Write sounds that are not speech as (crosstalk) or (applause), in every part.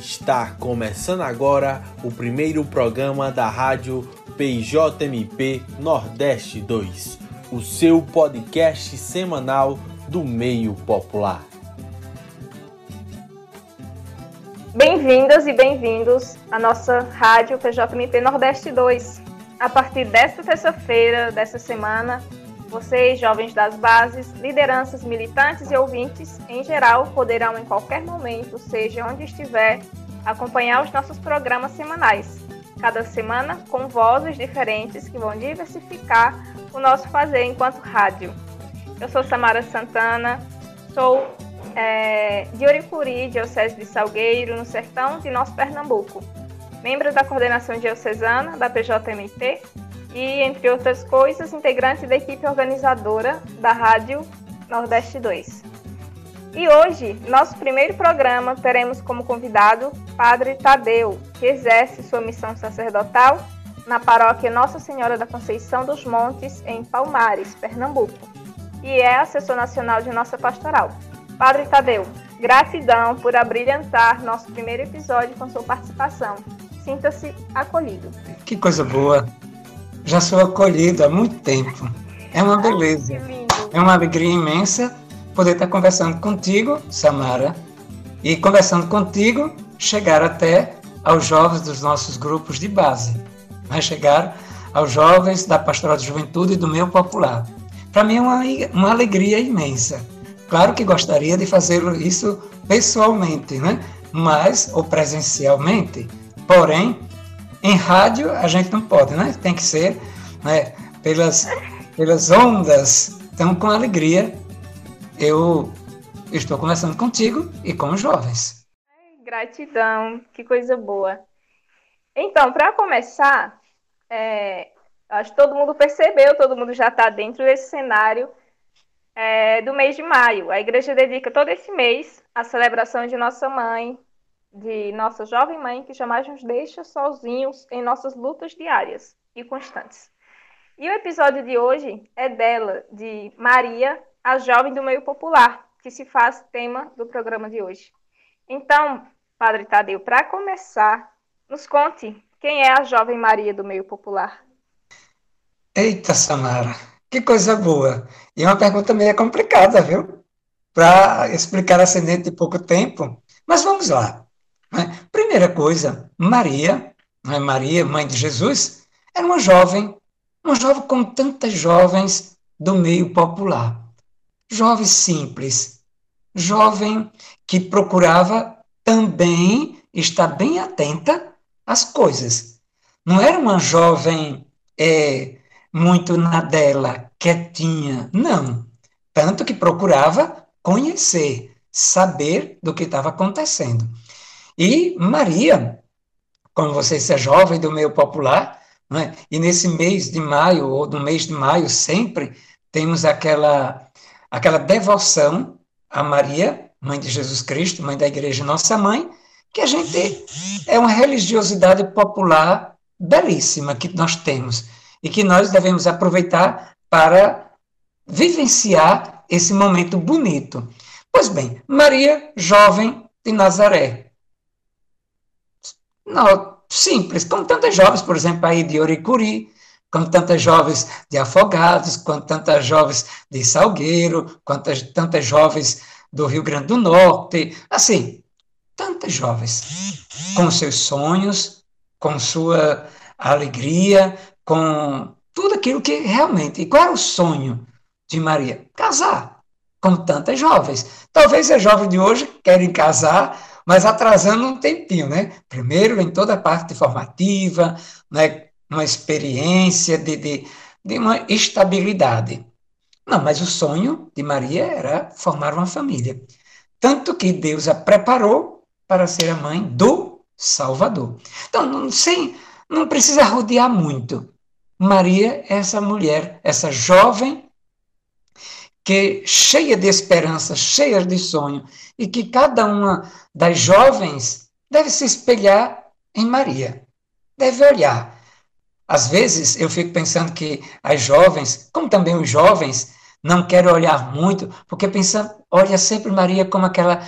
Está começando agora o primeiro programa da rádio PJMP Nordeste 2, o seu podcast semanal do meio popular. Bem-vindas e bem-vindos à nossa rádio PJMP Nordeste 2. A partir desta terça-feira, dessa semana, vocês, jovens das bases, lideranças, militantes e ouvintes, em geral, poderão em qualquer momento, seja onde estiver, acompanhar os nossos programas semanais. Cada semana com vozes diferentes que vão diversificar o nosso fazer enquanto rádio. Eu sou Samara Santana, sou é, de Oricuri, Diocese de Salgueiro, no sertão de nosso Pernambuco. Membro da coordenação diocesana da PJMT e, entre outras coisas, integrante da equipe organizadora da Rádio Nordeste 2. E hoje, nosso primeiro programa, teremos como convidado Padre Tadeu, que exerce sua missão sacerdotal na paróquia Nossa Senhora da Conceição dos Montes, em Palmares, Pernambuco, e é assessor nacional de nossa pastoral. Padre Tadeu, gratidão por abrilhantar nosso primeiro episódio com sua participação. Sinta-se acolhido. Que coisa boa. Já sou acolhido há muito tempo. É uma beleza. É uma alegria imensa poder estar conversando contigo, Samara, e conversando contigo, chegar até aos jovens dos nossos grupos de base. Vai chegar aos jovens da Pastoral de Juventude e do meu popular. Para mim é uma, uma alegria imensa Claro que gostaria de fazer isso pessoalmente, né? Mas, ou presencialmente. Porém, em rádio a gente não pode, né? Tem que ser né, pelas, pelas ondas. Então, com alegria, eu estou conversando contigo e com os jovens. Gratidão, que coisa boa. Então, para começar, é, acho que todo mundo percebeu, todo mundo já está dentro desse cenário é, do mês de maio. A igreja dedica todo esse mês à celebração de Nossa Mãe, de nossa jovem mãe, que jamais nos deixa sozinhos em nossas lutas diárias e constantes. E o episódio de hoje é dela, de Maria, a jovem do meio popular, que se faz tema do programa de hoje. Então, Padre Tadeu, para começar, nos conte quem é a jovem Maria do meio popular. Eita, Samara, que coisa boa. E uma pergunta meio complicada, viu? Para explicar ascendente de pouco tempo. Mas vamos lá. Né? Primeira coisa, Maria, né? Maria, mãe de Jesus, era uma jovem, uma jovem como tantas jovens do meio popular. Jovem simples, jovem que procurava também estar bem atenta às coisas. Não era uma jovem é, muito na dela, quietinha. Não. Tanto que procurava conhecer, saber do que estava acontecendo. E Maria, como você é jovem do meio popular, é? e nesse mês de maio, ou no mês de maio, sempre temos aquela, aquela devoção a Maria, mãe de Jesus Cristo, mãe da igreja Nossa Mãe, que a gente é uma religiosidade popular belíssima que nós temos e que nós devemos aproveitar para vivenciar esse momento bonito. Pois bem, Maria, jovem de Nazaré. Não, simples, como tantas jovens, por exemplo, aí de Oricuri, como tantas jovens de Afogados, como tantas jovens de Salgueiro, quantas tantas jovens do Rio Grande do Norte, assim, tantas jovens, com seus sonhos, com sua alegria, com tudo aquilo que realmente. E qual era o sonho de Maria? Casar, como tantas jovens. Talvez as jovens de hoje querem casar, mas atrasando um tempinho, né? Primeiro em toda a parte formativa, né? uma experiência de, de, de uma estabilidade. Não, mas o sonho de Maria era formar uma família. Tanto que Deus a preparou para ser a mãe do Salvador. Então, não, sem, não precisa rodear muito. Maria é essa mulher, essa jovem que cheia de esperança, cheia de sonho, e que cada uma das jovens deve se espelhar em Maria. Deve olhar Às vezes eu fico pensando que as jovens, como também os jovens, não querem olhar muito, porque pensa, olha sempre Maria como aquela,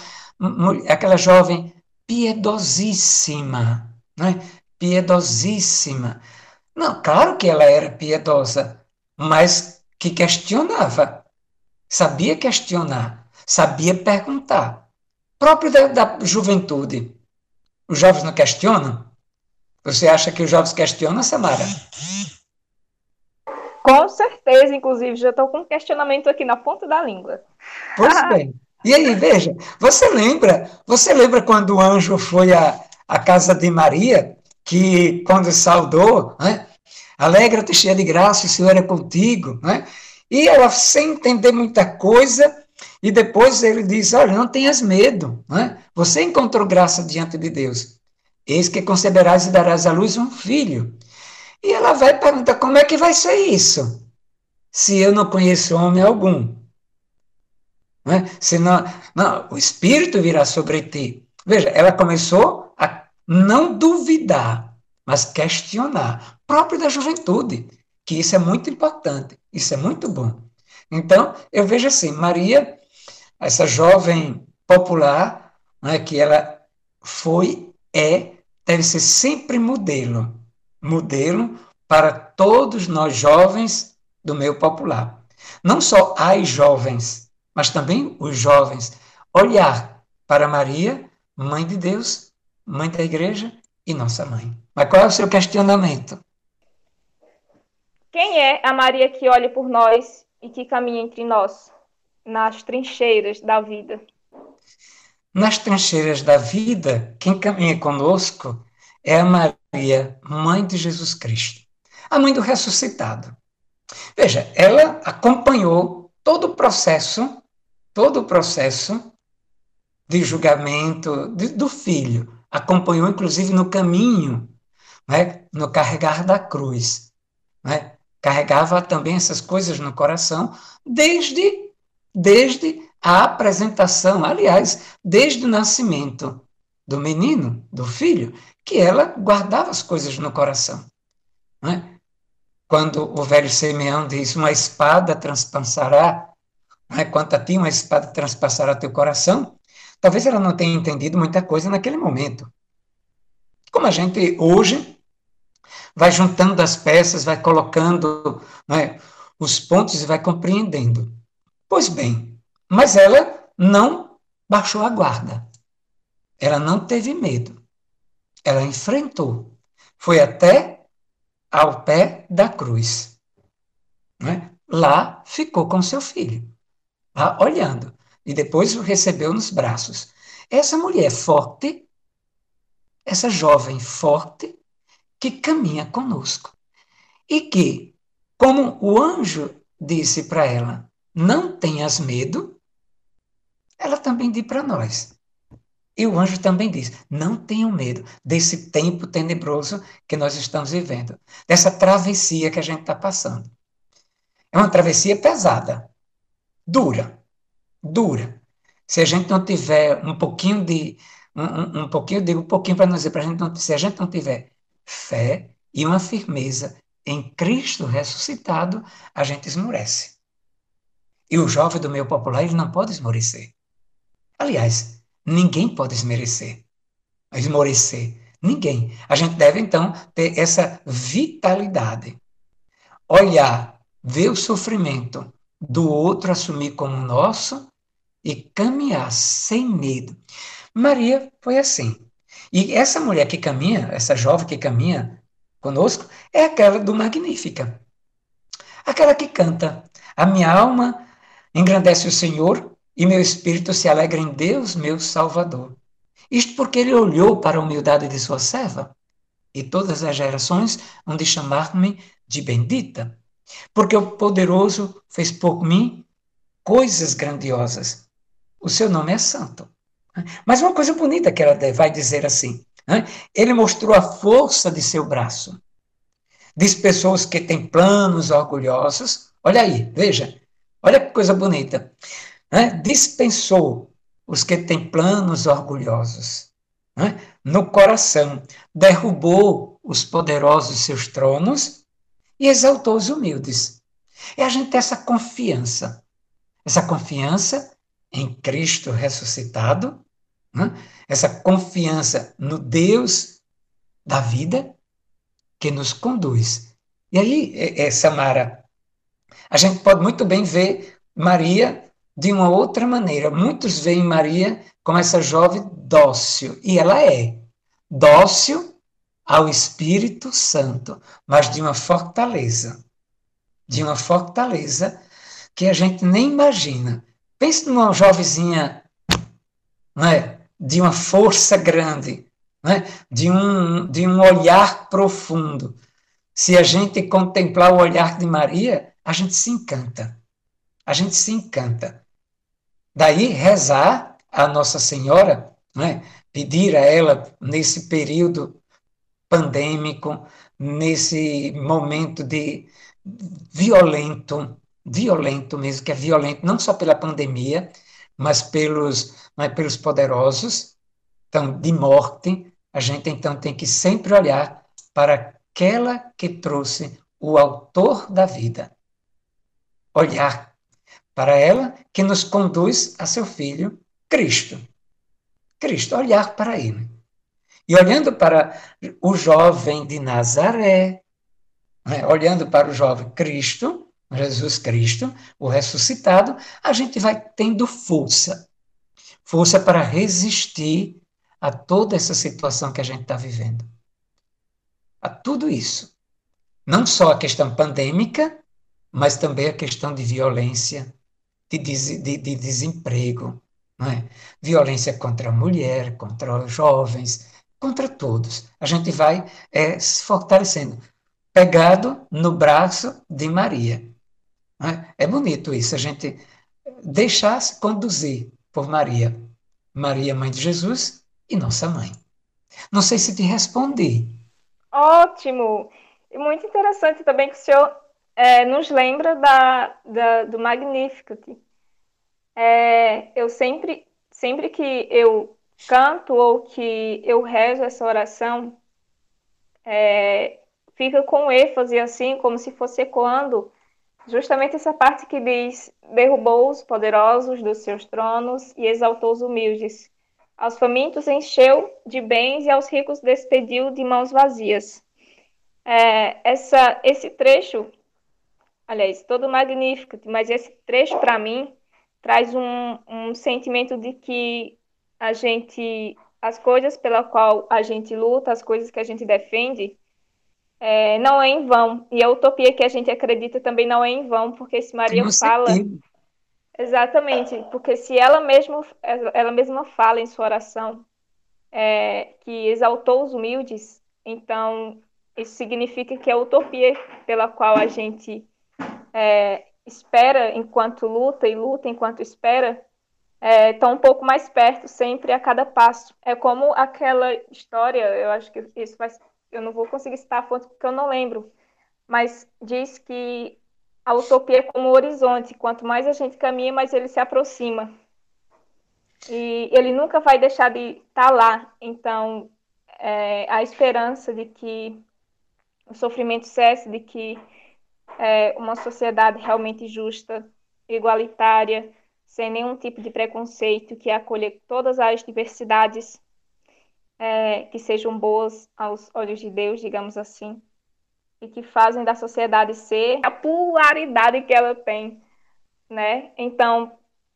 aquela jovem piedosíssima, né? piedosíssima. Não, claro que ela era piedosa, mas que questionava, sabia questionar, sabia perguntar. Próprio da, da juventude. Os jovens não questionam? Você acha que os jovens questionam, Samara? Com certeza, inclusive, já estou com um questionamento aqui na ponta da língua. Pois bem. E aí, veja, você lembra, você lembra quando o anjo foi à, à casa de Maria, que quando saudou, né, alegra-te cheia de graça, o Senhor é contigo, né? E ela, sem entender muita coisa, e depois ele diz, olha, não tenhas medo, né? Você encontrou graça diante de Deus. Eis que conceberás e darás à luz um filho. E ela vai perguntar: como é que vai ser isso? Se eu não conheço homem algum. Não é? Se não, não, o Espírito virá sobre ti. Veja, ela começou a não duvidar, mas questionar, próprio da juventude, que isso é muito importante, isso é muito bom. Então, eu vejo assim, Maria, essa jovem popular, é que ela foi, é, deve ser sempre modelo modelo para todos nós jovens do meio popular. Não só as jovens, mas também os jovens. Olhar para Maria, mãe de Deus, mãe da igreja e nossa mãe. Mas qual é o seu questionamento? Quem é a Maria que olha por nós e que caminha entre nós, nas trincheiras da vida? Nas trincheiras da vida, quem caminha conosco é a Maria, mãe de Jesus Cristo, a mãe do ressuscitado. Veja, ela acompanhou todo o processo, todo o processo de julgamento de, do filho, acompanhou inclusive no caminho, né, no carregar da cruz, né, carregava também essas coisas no coração desde desde a apresentação, aliás, desde o nascimento do menino, do filho, que ela guardava as coisas no coração. É? Quando o velho Simeão diz: Uma espada transpassará, é? quanto a ti, uma espada transpassará teu coração, talvez ela não tenha entendido muita coisa naquele momento. Como a gente hoje vai juntando as peças, vai colocando é? os pontos e vai compreendendo. Pois bem, mas ela não baixou a guarda. Ela não teve medo. Ela enfrentou. Foi até ao pé da cruz. Né? Lá ficou com seu filho, lá olhando. E depois o recebeu nos braços. Essa mulher forte, essa jovem forte, que caminha conosco. E que, como o anjo disse para ela, não tenhas medo, ela também diz para nós, e o anjo também diz: não tenham medo desse tempo tenebroso que nós estamos vivendo, dessa travessia que a gente está passando. É uma travessia pesada, dura, dura. Se a gente não tiver um pouquinho de. Um, um, um pouquinho, digo um pouquinho para não dizer, para a gente não, se a gente não tiver fé e uma firmeza em Cristo ressuscitado, a gente esmorece. E o jovem do meio popular, ele não pode esmorecer. Aliás, Ninguém pode esmerecer, esmorecer. Ninguém. A gente deve, então, ter essa vitalidade. Olhar, ver o sofrimento do outro, assumir como nosso e caminhar sem medo. Maria foi assim. E essa mulher que caminha, essa jovem que caminha conosco, é aquela do Magnífica. Aquela que canta: A minha alma engrandece o Senhor e meu espírito se alegra em Deus, meu Salvador. Isto porque ele olhou para a humildade de sua serva, e todas as gerações hão de chamar-me de bendita, porque o poderoso fez por mim coisas grandiosas. O seu nome é santo. Mas uma coisa bonita que ela vai dizer assim: né? ele mostrou a força de seu braço. Diz pessoas que têm planos orgulhosos. Olha aí, veja, olha que coisa bonita né? dispensou os que têm planos orgulhosos né? no coração, derrubou os poderosos seus tronos e exaltou os humildes. E a gente tem essa confiança, essa confiança em Cristo ressuscitado, né? essa confiança no Deus da vida que nos conduz. E aí, é, é, Samara, a gente pode muito bem ver Maria de uma outra maneira. Muitos veem Maria como essa jovem dócil, e ela é dócil ao Espírito Santo, mas de uma fortaleza, de uma fortaleza que a gente nem imagina. Pense numa jovenzinha, não é? de uma força grande, não é? de, um, de um olhar profundo. Se a gente contemplar o olhar de Maria, a gente se encanta. A gente se encanta. Daí rezar a Nossa Senhora, né? pedir a ela nesse período pandêmico, nesse momento de violento, violento mesmo, que é violento não só pela pandemia, mas pelos, mas pelos poderosos, então, de morte, a gente então tem que sempre olhar para aquela que trouxe o autor da vida. Olhar para ela que nos conduz a seu filho, Cristo. Cristo, olhar para ele. E olhando para o jovem de Nazaré, né, olhando para o jovem Cristo, Jesus Cristo, o ressuscitado, a gente vai tendo força. Força para resistir a toda essa situação que a gente está vivendo. A tudo isso. Não só a questão pandêmica, mas também a questão de violência, de, des, de, de desemprego, é? violência contra a mulher, contra os jovens, contra todos. A gente vai é, se fortalecendo, pegado no braço de Maria. É? é bonito isso, a gente deixar-se conduzir por Maria. Maria, mãe de Jesus, e nossa mãe. Não sei se te respondi. Ótimo! E muito interessante também que o senhor é, nos lembra da, da do Magnificat. É, eu sempre, sempre que eu canto ou que eu rezo essa oração, é, fica com ênfase assim, como se fosse ecoando justamente essa parte que diz: derrubou os poderosos dos seus tronos e exaltou os humildes. Aos famintos encheu de bens e aos ricos despediu de mãos vazias. É, essa, esse trecho aliás, todo magnífico, mas esse trecho para mim traz um, um sentimento de que a gente, as coisas pela qual a gente luta, as coisas que a gente defende, é, não é em vão. E a utopia que a gente acredita também não é em vão, porque se Maria fala. Sentido. Exatamente, porque se ela mesma, ela mesma fala em sua oração é, que exaltou os humildes, então isso significa que a utopia pela qual a gente é, espera enquanto luta e luta enquanto espera, está é, um pouco mais perto sempre a cada passo. É como aquela história, eu acho que isso vai, eu não vou conseguir citar a fonte porque eu não lembro, mas diz que a utopia é como o horizonte, quanto mais a gente caminha, mais ele se aproxima. E ele nunca vai deixar de estar tá lá. Então, é, a esperança de que o sofrimento cesse, de que é, uma sociedade realmente justa, igualitária, sem nenhum tipo de preconceito, que acolha todas as diversidades é, que sejam boas aos olhos de Deus, digamos assim, e que fazem da sociedade ser a pluralidade que ela tem, né? Então,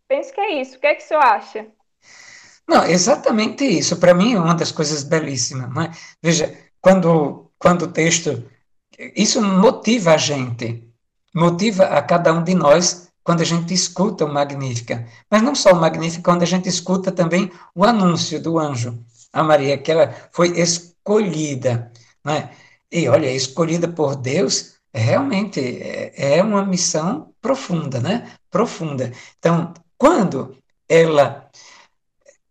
penso que é isso. O que é que o senhor acha? Não, exatamente isso. Para mim é uma das coisas belíssimas. Né? Veja, quando, quando o texto isso motiva a gente, motiva a cada um de nós quando a gente escuta o Magnífica. Mas não só o Magnífica, quando a gente escuta também o anúncio do anjo a Maria, que ela foi escolhida. Né? E olha, escolhida por Deus realmente é, é uma missão profunda, né? Profunda. Então, quando ela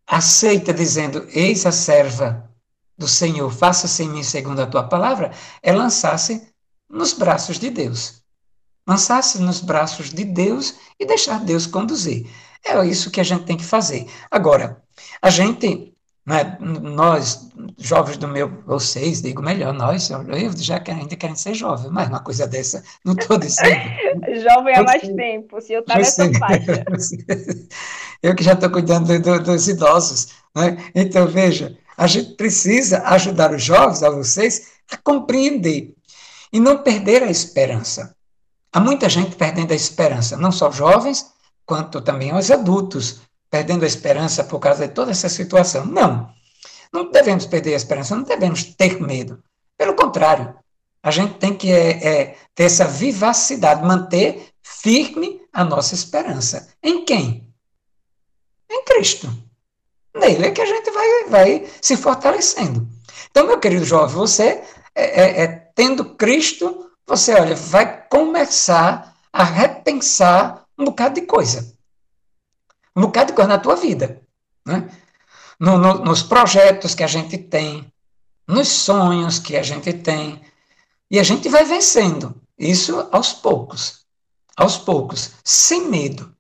aceita dizendo: Eis a serva do Senhor, faça-se em mim segundo a tua palavra, é lançar-se nos braços de Deus. Lançar-se nos braços de Deus e deixar Deus conduzir. É isso que a gente tem que fazer. Agora, a gente né, nós, jovens do meu, vocês, digo melhor, nós, eu já quero, ainda querem ser jovem, mas uma coisa dessa, não estou dizendo. (laughs) jovem há mais tempo, se eu estar nessa faixa. (laughs) eu que já estou cuidando do, dos idosos, né? Então, veja, a gente precisa ajudar os jovens, a vocês, a compreender e não perder a esperança. Há muita gente perdendo a esperança, não só jovens, quanto também os adultos perdendo a esperança por causa de toda essa situação. Não. Não devemos perder a esperança, não devemos ter medo. Pelo contrário, a gente tem que é, é, ter essa vivacidade, manter firme a nossa esperança. Em quem? Em Cristo. Nele é que a gente vai, vai se fortalecendo. Então, meu querido jovem, você, é, é, tendo Cristo, você, olha, vai começar a repensar um bocado de coisa um bocado de coisa na tua vida. Né? No, no, nos projetos que a gente tem, nos sonhos que a gente tem. E a gente vai vencendo. Isso aos poucos. Aos poucos. Sem medo.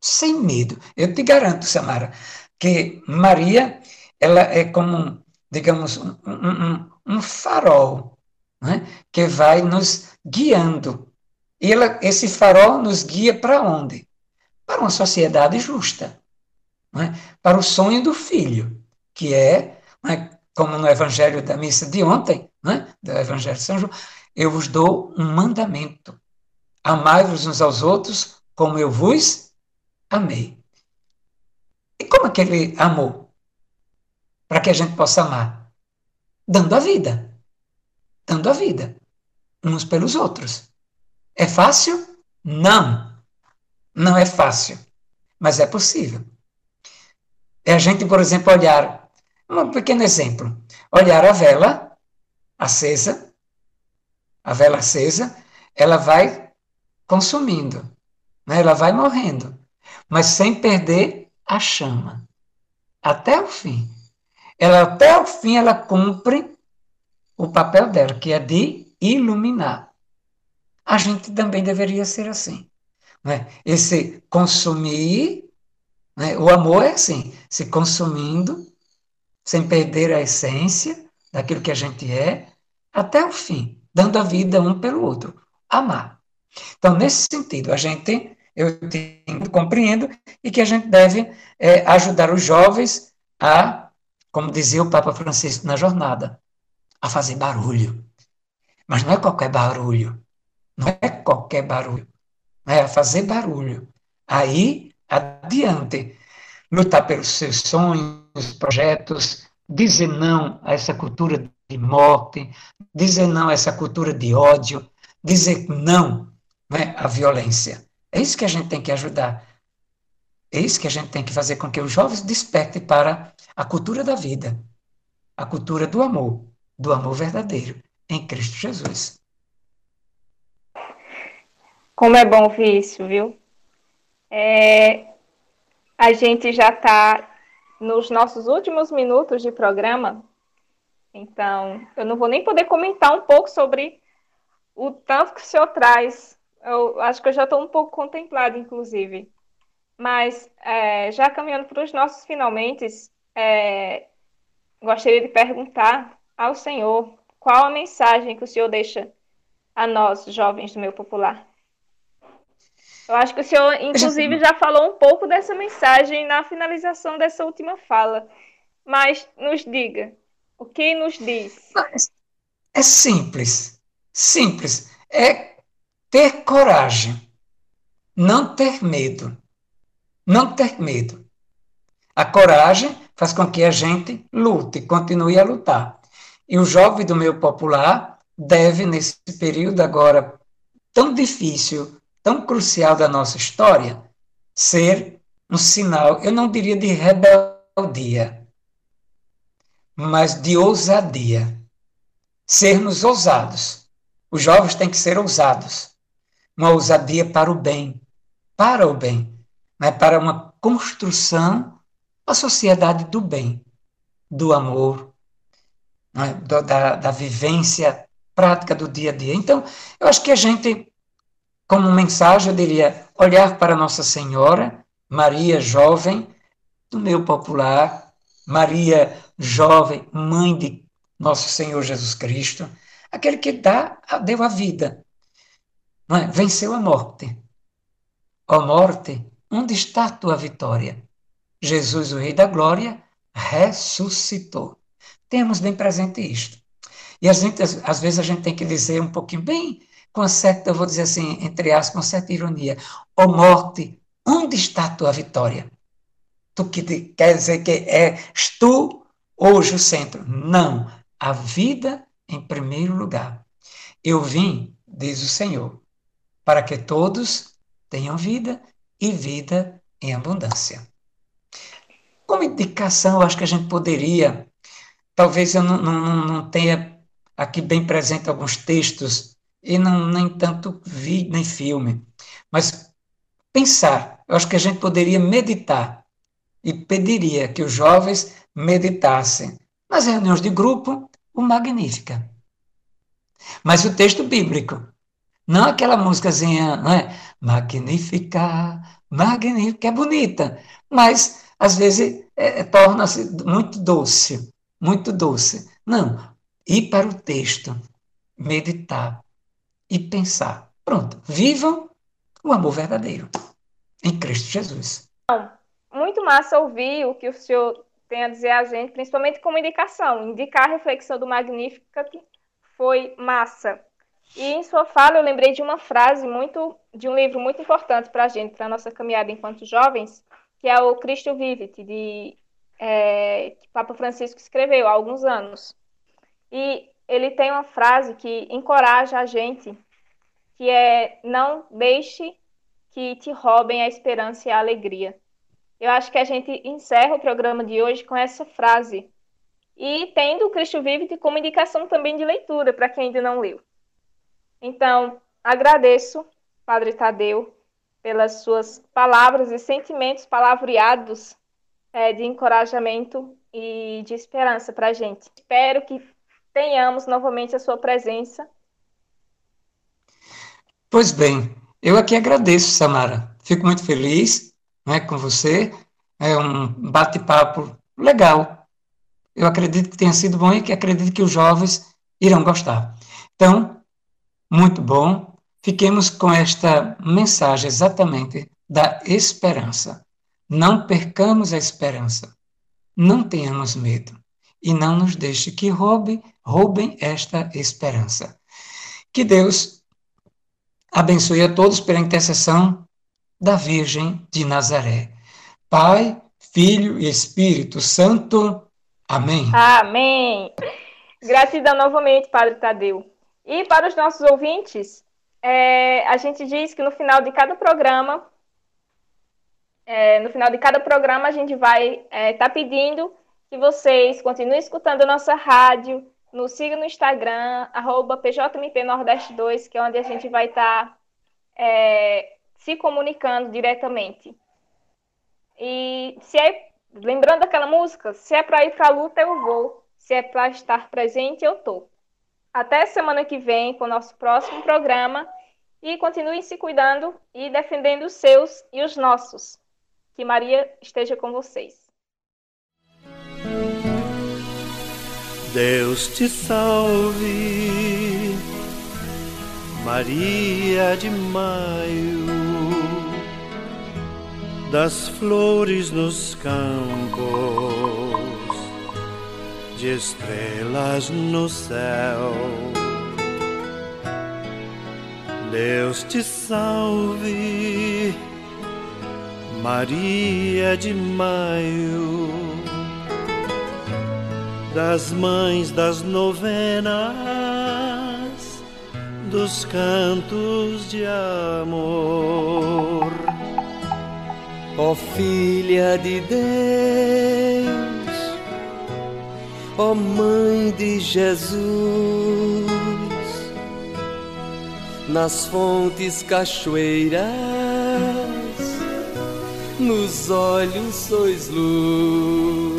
Sem medo. Eu te garanto, Samara, que Maria, ela é como, digamos, um, um, um farol né? que vai nos guiando. E ela, esse farol nos guia para onde? Para uma sociedade justa, é? para o sonho do filho, que é, é, como no Evangelho da missa de ontem, é? do Evangelho de São João, eu vos dou um mandamento: amai-vos uns aos outros como eu vos amei. E como é que ele amou? Para que a gente possa amar? Dando a vida. Dando a vida. Uns pelos outros. É fácil? Não. Não é fácil, mas é possível. É a gente, por exemplo, olhar, um pequeno exemplo, olhar a vela acesa, a vela acesa, ela vai consumindo, né? ela vai morrendo, mas sem perder a chama, até o fim. Ela até o fim ela cumpre o papel dela, que é de iluminar. A gente também deveria ser assim. Né? Esse consumir, né? o amor é assim, se consumindo, sem perder a essência daquilo que a gente é, até o fim, dando a vida um pelo outro. Amar. Então, nesse sentido, a gente, eu entendo, compreendo, e que a gente deve é, ajudar os jovens a, como dizia o Papa Francisco na jornada, a fazer barulho. Mas não é qualquer barulho. Não é qualquer barulho né, a fazer barulho. Aí, adiante, lutar pelos seus sonhos, projetos, dizer não a essa cultura de morte, dizer não a essa cultura de ódio, dizer não né, à violência. É isso que a gente tem que ajudar. É isso que a gente tem que fazer com que os jovens despertem para a cultura da vida, a cultura do amor, do amor verdadeiro em Cristo Jesus. Como é bom ver isso, viu? É, a gente já está nos nossos últimos minutos de programa, então eu não vou nem poder comentar um pouco sobre o tanto que o senhor traz. Eu acho que eu já estou um pouco contemplado, inclusive. Mas, é, já caminhando para os nossos finalmente, é, gostaria de perguntar ao senhor qual a mensagem que o senhor deixa a nós, jovens do meu popular. Eu acho que o senhor, inclusive, (laughs) já falou um pouco dessa mensagem na finalização dessa última fala. Mas nos diga, o que nos diz? É simples. Simples. É ter coragem. Não ter medo. Não ter medo. A coragem faz com que a gente lute, continue a lutar. E o jovem do meio popular deve, nesse período agora tão difícil, tão crucial da nossa história ser um sinal, eu não diria de rebeldia, mas de ousadia. Sermos ousados. Os jovens têm que ser ousados. Uma ousadia para o bem, para o bem, né? para uma construção da sociedade do bem, do amor, né? da, da vivência prática do dia a dia. Então, eu acho que a gente como mensagem, eu diria olhar para Nossa Senhora, Maria jovem, do meu popular, Maria jovem, mãe de nosso Senhor Jesus Cristo, aquele que dá, deu a vida, é? venceu a morte. Ó morte, onde está tua vitória? Jesus, o Rei da Glória, ressuscitou. Temos bem presente isto. E a gente, às vezes a gente tem que dizer um pouquinho bem, com certa, eu vou dizer assim, entre aspas, com certa ironia, ó morte, onde está a tua vitória? Tu que quer dizer que és tu hoje o centro. Não, a vida em primeiro lugar. Eu vim, diz o Senhor, para que todos tenham vida e vida em abundância. Como indicação, acho que a gente poderia, talvez eu não, não, não tenha aqui bem presente alguns textos, e não, nem tanto vi, nem filme, mas pensar, eu acho que a gente poderia meditar e pediria que os jovens meditassem nas reuniões de grupo o Magnífica. Mas o texto bíblico, não aquela músicazinha, não é? Magnífica, magnífica, é bonita, mas às vezes é, é, torna-se muito doce, muito doce. Não, ir para o texto, meditar e pensar. Pronto, vivam o amor verdadeiro em Cristo Jesus. Muito massa ouvir o que o senhor tem a dizer a gente, principalmente como indicação. Indicar a reflexão do Magnificat foi massa. E em sua fala eu lembrei de uma frase muito de um livro muito importante para a gente, para a nossa caminhada enquanto jovens, que é o Cristo Vivit, de é, que Papa Francisco escreveu há alguns anos. E ele tem uma frase que encoraja a gente, que é não deixe que te roubem a esperança e a alegria. Eu acho que a gente encerra o programa de hoje com essa frase. E tendo Cristo Vivit como indicação também de leitura para quem ainda não leu. Então, agradeço, Padre Tadeu, pelas suas palavras e sentimentos palavreados é, de encorajamento e de esperança para a gente. Espero que tenhamos novamente a sua presença. Pois bem, eu aqui agradeço, Samara. Fico muito feliz né, com você. É um bate-papo legal. Eu acredito que tenha sido bom e que acredito que os jovens irão gostar. Então, muito bom. Fiquemos com esta mensagem exatamente da esperança. Não percamos a esperança. Não tenhamos medo. E não nos deixe que roube, roubem esta esperança. Que Deus abençoe a todos pela intercessão da Virgem de Nazaré. Pai, Filho e Espírito Santo. Amém. Amém. Gratidão novamente, Padre Tadeu. E para os nossos ouvintes, é, a gente diz que no final de cada programa, é, no final de cada programa, a gente vai estar é, tá pedindo que vocês continuem escutando nossa rádio, nos siga no Instagram, arroba PJMP Nordeste 2, que é onde a gente vai estar tá, é, se comunicando diretamente. E se é, lembrando aquela música, se é para ir para a luta, eu vou. Se é para estar presente, eu tô. Até semana que vem com o nosso próximo programa e continuem se cuidando e defendendo os seus e os nossos. Que Maria esteja com vocês. Deus te salve, Maria de Maio, das flores nos campos de estrelas no céu. Deus te salve, Maria de Maio, das mães das novenas, dos cantos de amor. Ó oh, filha de Deus ó oh Mãe de Jesus, nas fontes cachoeiras, nos olhos sois luz,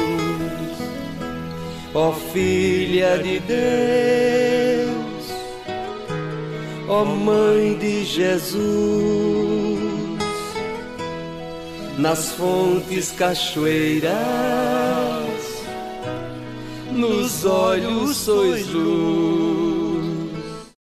ó oh Filha de Deus, ó Mãe de Jesus, nas fontes cachoeiras nos olhos sois luz.